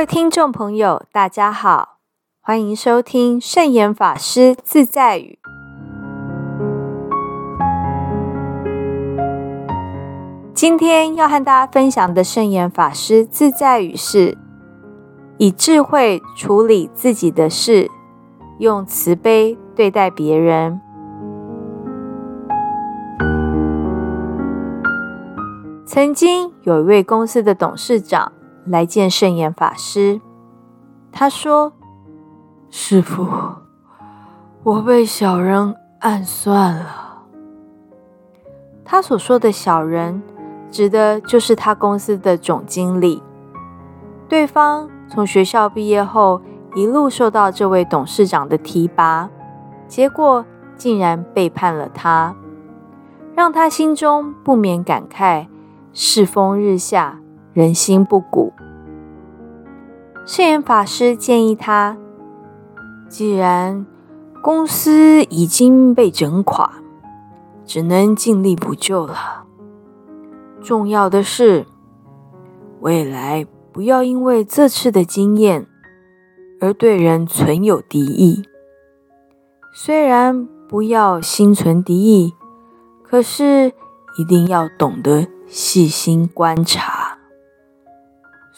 各位听众朋友，大家好，欢迎收听圣严法师自在语。今天要和大家分享的圣严法师自在语是：以智慧处理自己的事，用慈悲对待别人。曾经有一位公司的董事长。来见圣严法师，他说：“师傅，我被小人暗算了。”他所说的小人，指的就是他公司的总经理。对方从学校毕业后，一路受到这位董事长的提拔，结果竟然背叛了他，让他心中不免感慨：世风日下，人心不古。圣严法师建议他：既然公司已经被整垮，只能尽力补救了。重要的是，未来不要因为这次的经验而对人存有敌意。虽然不要心存敌意，可是一定要懂得细心观察。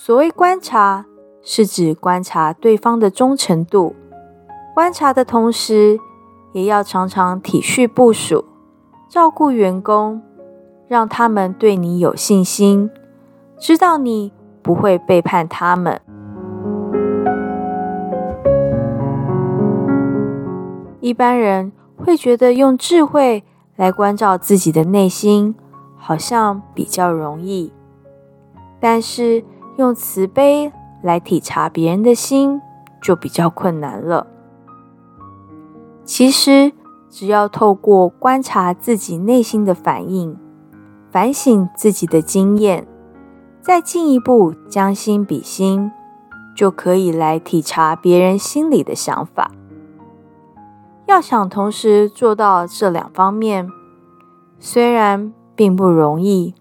所谓观察。是指观察对方的忠诚度，观察的同时，也要常常体恤部属，照顾员工，让他们对你有信心，知道你不会背叛他们。一般人会觉得用智慧来关照自己的内心，好像比较容易，但是用慈悲。来体察别人的心就比较困难了。其实，只要透过观察自己内心的反应，反省自己的经验，再进一步将心比心，就可以来体察别人心里的想法。要想同时做到这两方面，虽然并不容易，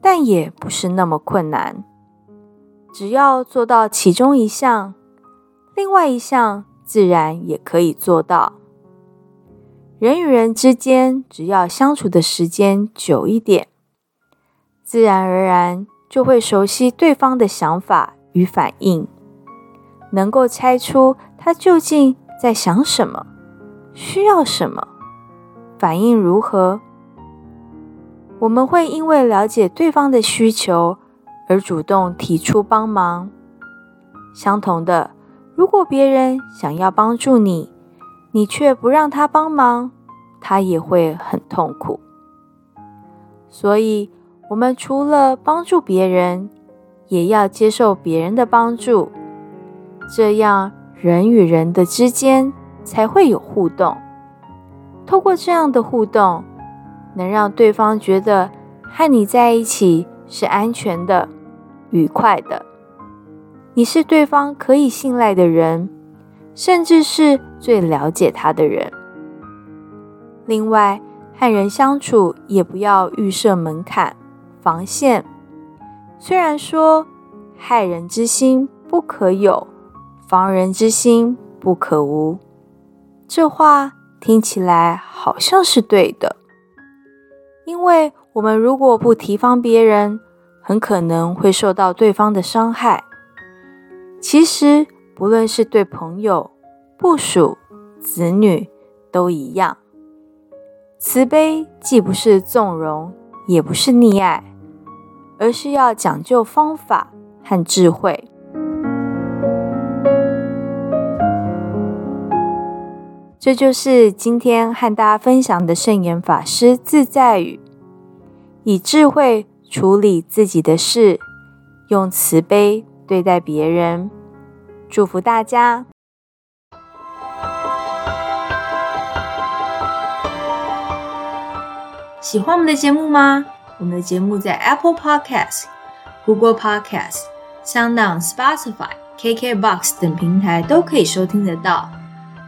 但也不是那么困难。只要做到其中一项，另外一项自然也可以做到。人与人之间，只要相处的时间久一点，自然而然就会熟悉对方的想法与反应，能够猜出他究竟在想什么，需要什么，反应如何。我们会因为了解对方的需求。而主动提出帮忙。相同的，如果别人想要帮助你，你却不让他帮忙，他也会很痛苦。所以，我们除了帮助别人，也要接受别人的帮助，这样人与人的之间才会有互动。透过这样的互动，能让对方觉得和你在一起是安全的。愉快的，你是对方可以信赖的人，甚至是最了解他的人。另外，和人相处也不要预设门槛、防线。虽然说“害人之心不可有，防人之心不可无”，这话听起来好像是对的，因为我们如果不提防别人，很可能会受到对方的伤害。其实，不论是对朋友、部属、子女，都一样。慈悲既不是纵容，也不是溺爱，而是要讲究方法和智慧。这就是今天和大家分享的圣严法师自在语，以智慧。处理自己的事，用慈悲对待别人。祝福大家！喜欢我们的节目吗？我们的节目在 Apple Podcast、Google Podcast、SoundOn、Spotify、KKBox 等平台都可以收听得到。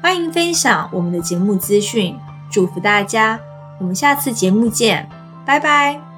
欢迎分享我们的节目资讯。祝福大家！我们下次节目见，拜拜。